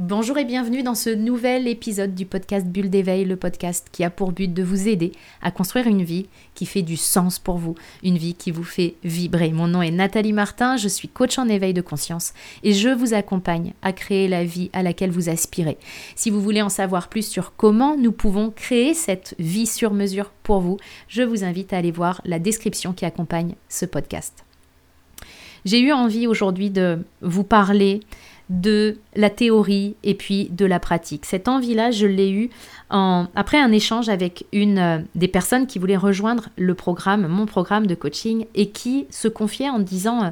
Bonjour et bienvenue dans ce nouvel épisode du podcast Bulle d'éveil, le podcast qui a pour but de vous aider à construire une vie qui fait du sens pour vous, une vie qui vous fait vibrer. Mon nom est Nathalie Martin, je suis coach en éveil de conscience et je vous accompagne à créer la vie à laquelle vous aspirez. Si vous voulez en savoir plus sur comment nous pouvons créer cette vie sur mesure pour vous, je vous invite à aller voir la description qui accompagne ce podcast. J'ai eu envie aujourd'hui de vous parler de la théorie et puis de la pratique. Cette envie-là, je l'ai eue après un échange avec une euh, des personnes qui voulait rejoindre le programme, mon programme de coaching, et qui se confiait en disant euh,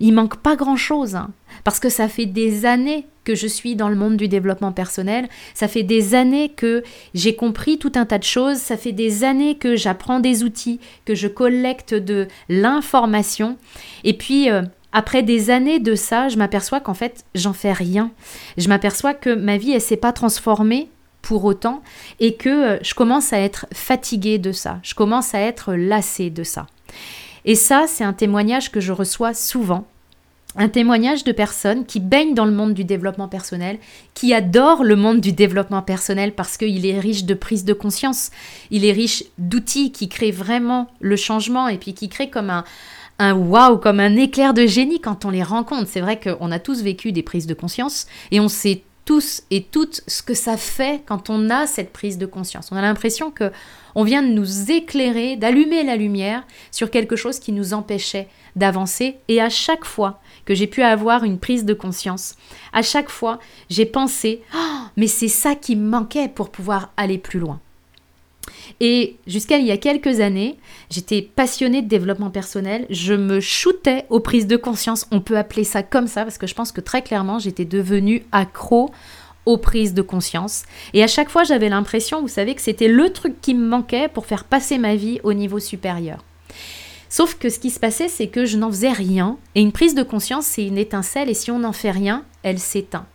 il manque pas grand-chose, hein, parce que ça fait des années que je suis dans le monde du développement personnel, ça fait des années que j'ai compris tout un tas de choses, ça fait des années que j'apprends des outils, que je collecte de l'information, et puis euh, après des années de ça, je m'aperçois qu'en fait, j'en fais rien. Je m'aperçois que ma vie, elle s'est pas transformée pour autant et que euh, je commence à être fatiguée de ça. Je commence à être lassée de ça. Et ça, c'est un témoignage que je reçois souvent. Un témoignage de personnes qui baignent dans le monde du développement personnel, qui adorent le monde du développement personnel parce qu'il est riche de prise de conscience, il est riche d'outils qui créent vraiment le changement et puis qui créent comme un, un waouh, comme un éclair de génie quand on les rencontre. C'est vrai qu'on a tous vécu des prises de conscience et on sait tous et toutes ce que ça fait quand on a cette prise de conscience. On a l'impression que on vient de nous éclairer, d'allumer la lumière sur quelque chose qui nous empêchait d'avancer et à chaque fois que j'ai pu avoir une prise de conscience, à chaque fois, j'ai pensé oh, mais c'est ça qui me manquait pour pouvoir aller plus loin. Et jusqu'à il y a quelques années, j'étais passionnée de développement personnel. Je me shootais aux prises de conscience. On peut appeler ça comme ça parce que je pense que très clairement, j'étais devenue accro aux prises de conscience. Et à chaque fois, j'avais l'impression, vous savez, que c'était le truc qui me manquait pour faire passer ma vie au niveau supérieur. Sauf que ce qui se passait, c'est que je n'en faisais rien. Et une prise de conscience, c'est une étincelle. Et si on n'en fait rien, elle s'éteint.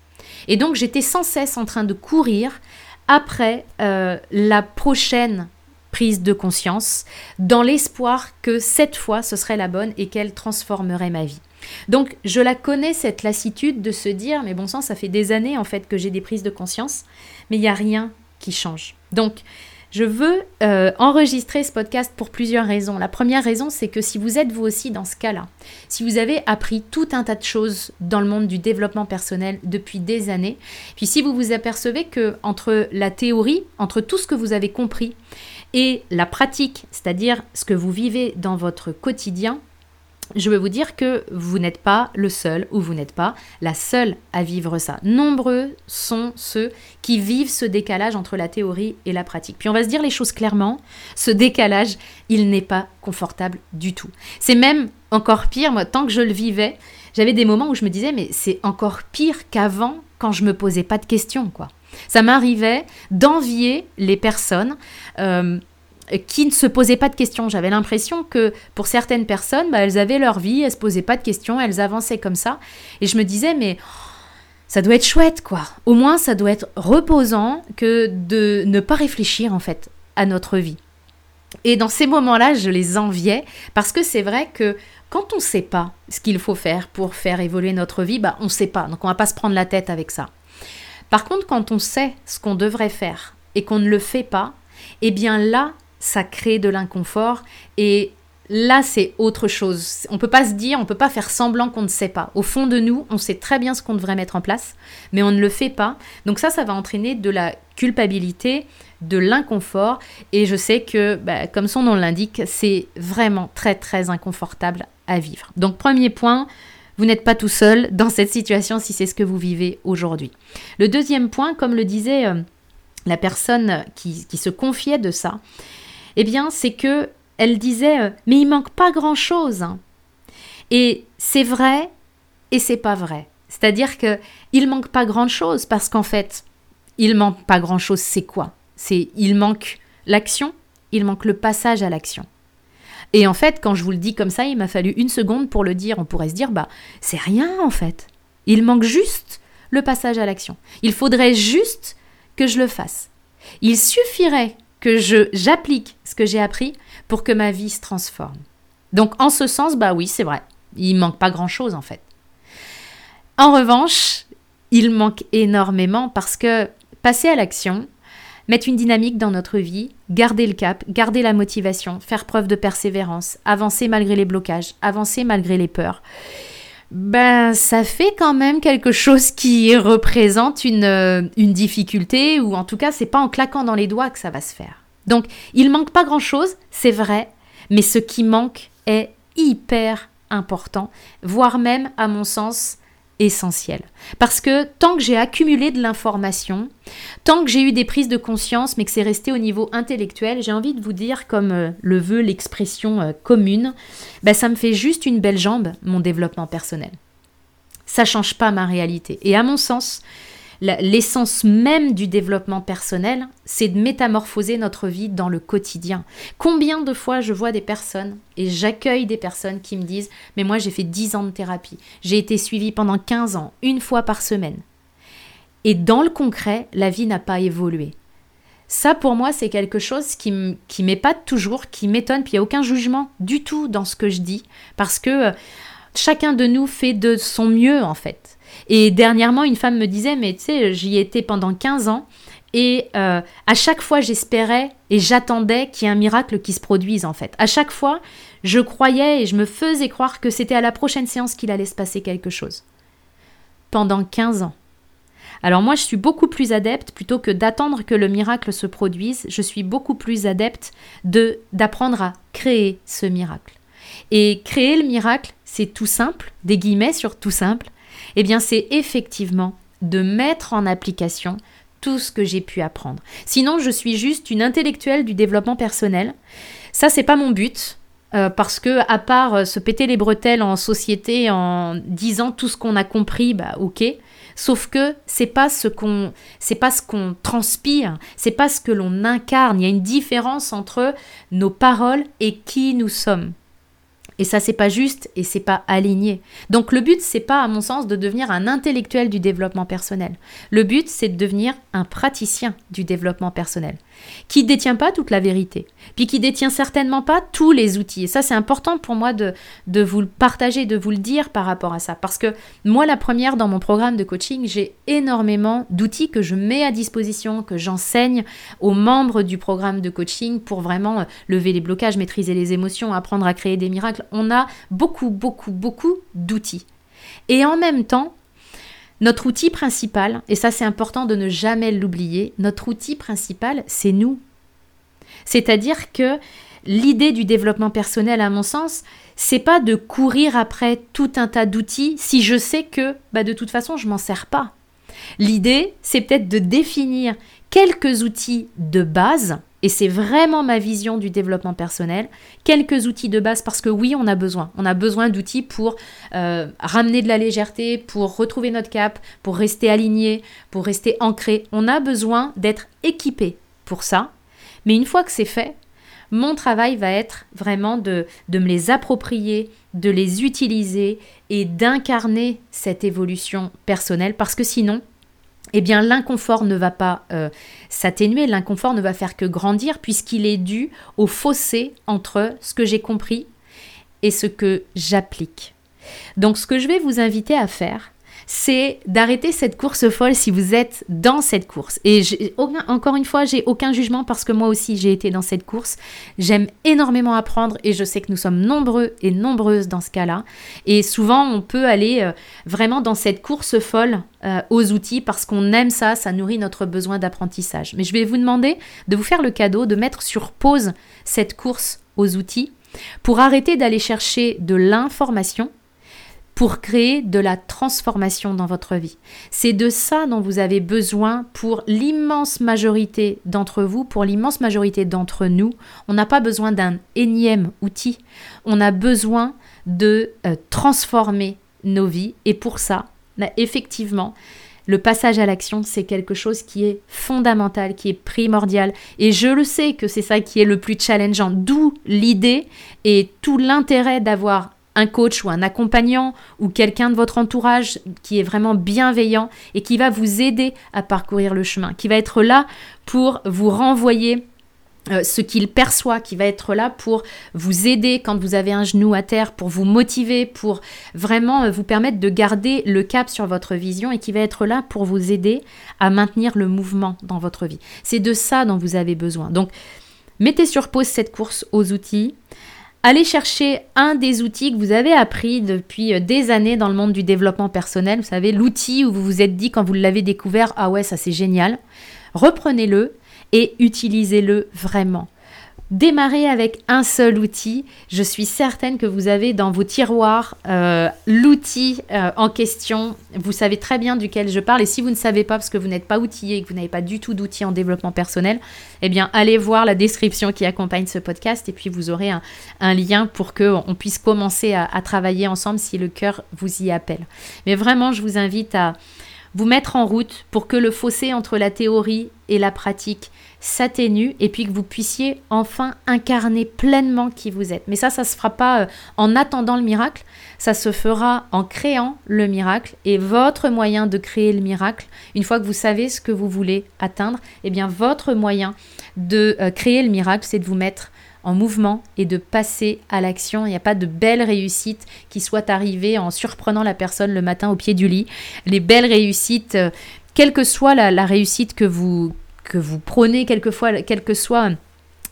Et donc, j'étais sans cesse en train de courir après euh, la prochaine prise de conscience, dans l'espoir que cette fois ce serait la bonne et qu'elle transformerait ma vie. Donc je la connais cette lassitude de se dire mais bon sang ça fait des années en fait que j'ai des prises de conscience mais il n'y a rien qui change. Donc je veux euh, enregistrer ce podcast pour plusieurs raisons. La première raison, c'est que si vous êtes vous aussi dans ce cas-là, si vous avez appris tout un tas de choses dans le monde du développement personnel depuis des années, puis si vous vous apercevez que entre la théorie, entre tout ce que vous avez compris et la pratique, c'est-à-dire ce que vous vivez dans votre quotidien, je veux vous dire que vous n'êtes pas le seul ou vous n'êtes pas la seule à vivre ça. Nombreux sont ceux qui vivent ce décalage entre la théorie et la pratique. Puis on va se dire les choses clairement, ce décalage, il n'est pas confortable du tout. C'est même encore pire, moi, tant que je le vivais, j'avais des moments où je me disais, mais c'est encore pire qu'avant quand je me posais pas de questions, quoi. Ça m'arrivait d'envier les personnes. Euh, qui ne se posaient pas de questions. J'avais l'impression que pour certaines personnes, bah, elles avaient leur vie, elles se posaient pas de questions, elles avançaient comme ça. Et je me disais, mais ça doit être chouette, quoi. Au moins, ça doit être reposant que de ne pas réfléchir, en fait, à notre vie. Et dans ces moments-là, je les enviais parce que c'est vrai que quand on ne sait pas ce qu'il faut faire pour faire évoluer notre vie, bah, on ne sait pas. Donc, on va pas se prendre la tête avec ça. Par contre, quand on sait ce qu'on devrait faire et qu'on ne le fait pas, eh bien là, ça crée de l'inconfort et là c'est autre chose. On peut pas se dire, on peut pas faire semblant qu'on ne sait pas. Au fond de nous, on sait très bien ce qu'on devrait mettre en place, mais on ne le fait pas. Donc ça, ça va entraîner de la culpabilité, de l'inconfort et je sais que, bah, comme son nom l'indique, c'est vraiment très très inconfortable à vivre. Donc premier point, vous n'êtes pas tout seul dans cette situation si c'est ce que vous vivez aujourd'hui. Le deuxième point, comme le disait euh, la personne qui, qui se confiait de ça, eh bien, c'est que elle disait euh, mais il manque pas grand-chose. Hein. Et c'est vrai et c'est pas vrai. C'est-à-dire que il manque pas grand-chose parce qu'en fait, il manque pas grand-chose, c'est quoi? C'est il manque l'action, il manque le passage à l'action. Et en fait, quand je vous le dis comme ça, il m'a fallu une seconde pour le dire. On pourrait se dire bah c'est rien en fait. Il manque juste le passage à l'action. Il faudrait juste que je le fasse. Il suffirait que j'applique ce que j'ai appris pour que ma vie se transforme. Donc en ce sens, bah oui, c'est vrai. Il manque pas grand-chose en fait. En revanche, il manque énormément parce que passer à l'action, mettre une dynamique dans notre vie, garder le cap, garder la motivation, faire preuve de persévérance, avancer malgré les blocages, avancer malgré les peurs. Ben, ça fait quand même quelque chose qui représente une, euh, une difficulté, ou en tout cas, c'est pas en claquant dans les doigts que ça va se faire. Donc, il manque pas grand chose, c'est vrai, mais ce qui manque est hyper important, voire même, à mon sens, essentiel. Parce que tant que j'ai accumulé de l'information, tant que j'ai eu des prises de conscience, mais que c'est resté au niveau intellectuel, j'ai envie de vous dire, comme euh, le veut l'expression euh, commune, ben, ça me fait juste une belle jambe, mon développement personnel. Ça change pas ma réalité. Et à mon sens, l'essence même du développement personnel, c'est de métamorphoser notre vie dans le quotidien. Combien de fois je vois des personnes et j'accueille des personnes qui me disent Mais moi j'ai fait 10 ans de thérapie, j'ai été suivie pendant 15 ans, une fois par semaine. Et dans le concret, la vie n'a pas évolué. Ça, pour moi, c'est quelque chose qui m'épate toujours, qui m'étonne, puis il n'y a aucun jugement du tout dans ce que je dis, parce que euh, chacun de nous fait de son mieux, en fait. Et dernièrement, une femme me disait, mais tu sais, j'y étais pendant 15 ans. Et euh, à chaque fois, j'espérais et j'attendais qu'il y ait un miracle qui se produise en fait. À chaque fois, je croyais et je me faisais croire que c'était à la prochaine séance qu'il allait se passer quelque chose. Pendant 15 ans. Alors moi, je suis beaucoup plus adepte, plutôt que d'attendre que le miracle se produise, je suis beaucoup plus adepte de d'apprendre à créer ce miracle. Et créer le miracle, c'est tout simple, des guillemets sur tout simple, eh bien c'est effectivement de mettre en application tout ce que j'ai pu apprendre. Sinon, je suis juste une intellectuelle du développement personnel. Ça, c'est pas mon but. Euh, parce que à part euh, se péter les bretelles en société en disant tout ce qu'on a compris, bah ok. Sauf que c'est pas ce qu'on c'est pas ce qu'on transpire, c'est pas ce que l'on incarne. Il y a une différence entre nos paroles et qui nous sommes. Et ça, c'est pas juste et c'est pas aligné. Donc le but, c'est pas, à mon sens, de devenir un intellectuel du développement personnel. Le but, c'est de devenir un praticien du développement personnel, qui détient pas toute la vérité, puis qui détient certainement pas tous les outils. Et ça, c'est important pour moi de, de vous le partager, de vous le dire par rapport à ça. Parce que moi, la première, dans mon programme de coaching, j'ai énormément d'outils que je mets à disposition, que j'enseigne aux membres du programme de coaching pour vraiment euh, lever les blocages, maîtriser les émotions, apprendre à créer des miracles on a beaucoup, beaucoup, beaucoup d'outils. Et en même temps, notre outil principal, et ça c'est important de ne jamais l'oublier, notre outil principal, c'est nous. C'est-à-dire que l'idée du développement personnel, à mon sens, c'est pas de courir après tout un tas d'outils si je sais que bah, de toute façon je m'en sers pas. L'idée, c'est peut-être de définir quelques outils de base et c'est vraiment ma vision du développement personnel. Quelques outils de base parce que oui, on a besoin. On a besoin d'outils pour euh, ramener de la légèreté, pour retrouver notre cap, pour rester aligné, pour rester ancré. On a besoin d'être équipé pour ça. Mais une fois que c'est fait, mon travail va être vraiment de, de me les approprier, de les utiliser et d'incarner cette évolution personnelle parce que sinon, eh bien l'inconfort ne va pas euh, s'atténuer, l'inconfort ne va faire que grandir puisqu'il est dû au fossé entre ce que j'ai compris et ce que j'applique. Donc ce que je vais vous inviter à faire, c'est d'arrêter cette course folle si vous êtes dans cette course. Et encore une fois, j'ai aucun jugement parce que moi aussi j'ai été dans cette course. J'aime énormément apprendre et je sais que nous sommes nombreux et nombreuses dans ce cas-là. Et souvent, on peut aller euh, vraiment dans cette course folle euh, aux outils parce qu'on aime ça, ça nourrit notre besoin d'apprentissage. Mais je vais vous demander de vous faire le cadeau de mettre sur pause cette course aux outils pour arrêter d'aller chercher de l'information pour créer de la transformation dans votre vie. C'est de ça dont vous avez besoin pour l'immense majorité d'entre vous, pour l'immense majorité d'entre nous. On n'a pas besoin d'un énième outil, on a besoin de euh, transformer nos vies et pour ça, bah, effectivement, le passage à l'action, c'est quelque chose qui est fondamental, qui est primordial. Et je le sais que c'est ça qui est le plus challengeant. D'où l'idée et tout l'intérêt d'avoir un coach ou un accompagnant ou quelqu'un de votre entourage qui est vraiment bienveillant et qui va vous aider à parcourir le chemin, qui va être là pour vous renvoyer euh, ce qu'il perçoit, qui va être là pour vous aider quand vous avez un genou à terre, pour vous motiver, pour vraiment euh, vous permettre de garder le cap sur votre vision et qui va être là pour vous aider à maintenir le mouvement dans votre vie. C'est de ça dont vous avez besoin. Donc, mettez sur pause cette course aux outils. Allez chercher un des outils que vous avez appris depuis euh, des années dans le monde du développement personnel. Vous savez, l'outil où vous vous êtes dit quand vous l'avez découvert, ah ouais, ça c'est génial. Reprenez-le et utilisez-le vraiment. Démarrez avec un seul outil. Je suis certaine que vous avez dans vos tiroirs euh, l'outil euh, en question. Vous savez très bien duquel je parle. Et si vous ne savez pas parce que vous n'êtes pas outillé et que vous n'avez pas du tout d'outils en développement personnel, eh bien, allez voir la description qui accompagne ce podcast et puis vous aurez un, lien pour qu'on puisse commencer à travailler ensemble si le cœur vous y appelle. Mais vraiment, je vous invite à vous mettre en route pour que le fossé entre la théorie et la pratique s'atténue et puis que vous puissiez enfin incarner pleinement qui vous êtes. Mais ça, ça se fera pas euh, en attendant le miracle, ça se fera en créant le miracle et votre moyen de créer le miracle, une fois que vous savez ce que vous voulez atteindre, eh bien votre moyen de euh, créer le miracle, c'est de vous mettre en mouvement et de passer à l'action. Il n'y a pas de belle réussite qui soit arrivée en surprenant la personne le matin au pied du lit. Les belles réussites, euh, quelle que soit la, réussite que vous, que vous prônez, quelquefois, quelle que soit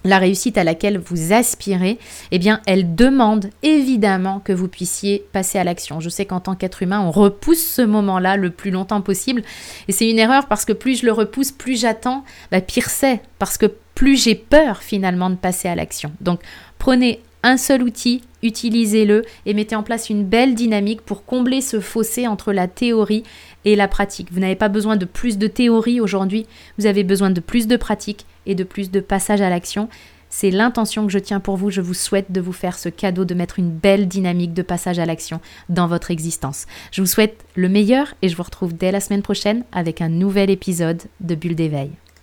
la réussite à laquelle vous aspirez, eh bien, elle demande évidemment que vous puissiez passer à l'action. Je sais qu'en tant qu'être humain, on repousse ce moment-là le plus longtemps possible. Et c'est une erreur parce que plus je le repousse, plus j'attends, bah, pire c'est. Parce que plus j'ai peur finalement de passer à l'action. Donc prenez un seul outil, utilisez-le et mettez en place une belle dynamique pour combler ce fossé entre la théorie et la pratique. Vous n'avez pas besoin de plus de théorie aujourd'hui, vous avez besoin de plus de pratique et de plus de passage à l'action. C'est l'intention que je tiens pour vous. Je vous souhaite de vous faire ce cadeau de mettre une belle dynamique de passage à l'action dans votre existence. Je vous souhaite le meilleur et je vous retrouve dès la semaine prochaine avec un nouvel épisode de Bulle d'éveil.